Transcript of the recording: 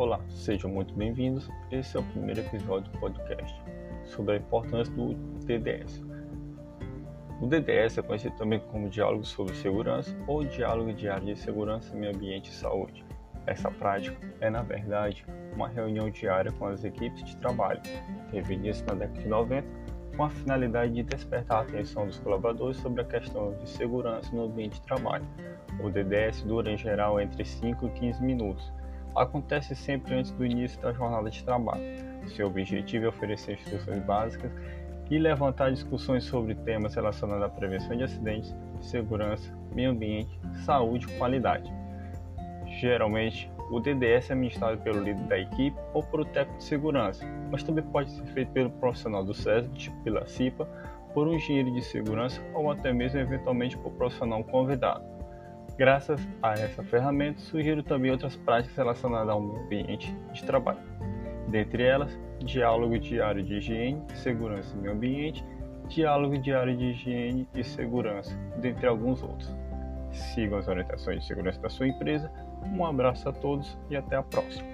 Olá, sejam muito bem-vindos. Esse é o primeiro episódio do podcast sobre a importância do DDS. O DDS é conhecido também como Diálogo sobre Segurança ou Diálogo Diário de Segurança, Meio Ambiente e Saúde. Essa prática é, na verdade, uma reunião diária com as equipes de trabalho. Teve início na década de 90 com a finalidade de despertar a atenção dos colaboradores sobre a questão de segurança no ambiente de trabalho. O DDS dura em geral entre 5 e 15 minutos acontece sempre antes do início da jornada de trabalho. Seu objetivo é oferecer instruções básicas e levantar discussões sobre temas relacionados à prevenção de acidentes, segurança, meio ambiente, saúde e qualidade. Geralmente, o DDS é ministrado pelo líder da equipe ou por o técnico de segurança, mas também pode ser feito pelo profissional do SESB, pela CIPA, por um engenheiro de segurança ou até mesmo eventualmente por profissional convidado. Graças a essa ferramenta, surgiram também outras práticas relacionadas ao ambiente de trabalho. Dentre elas, diálogo diário de higiene, segurança e meio ambiente, diálogo diário de higiene e segurança, dentre alguns outros. Sigam as orientações de segurança da sua empresa. Um abraço a todos e até a próxima.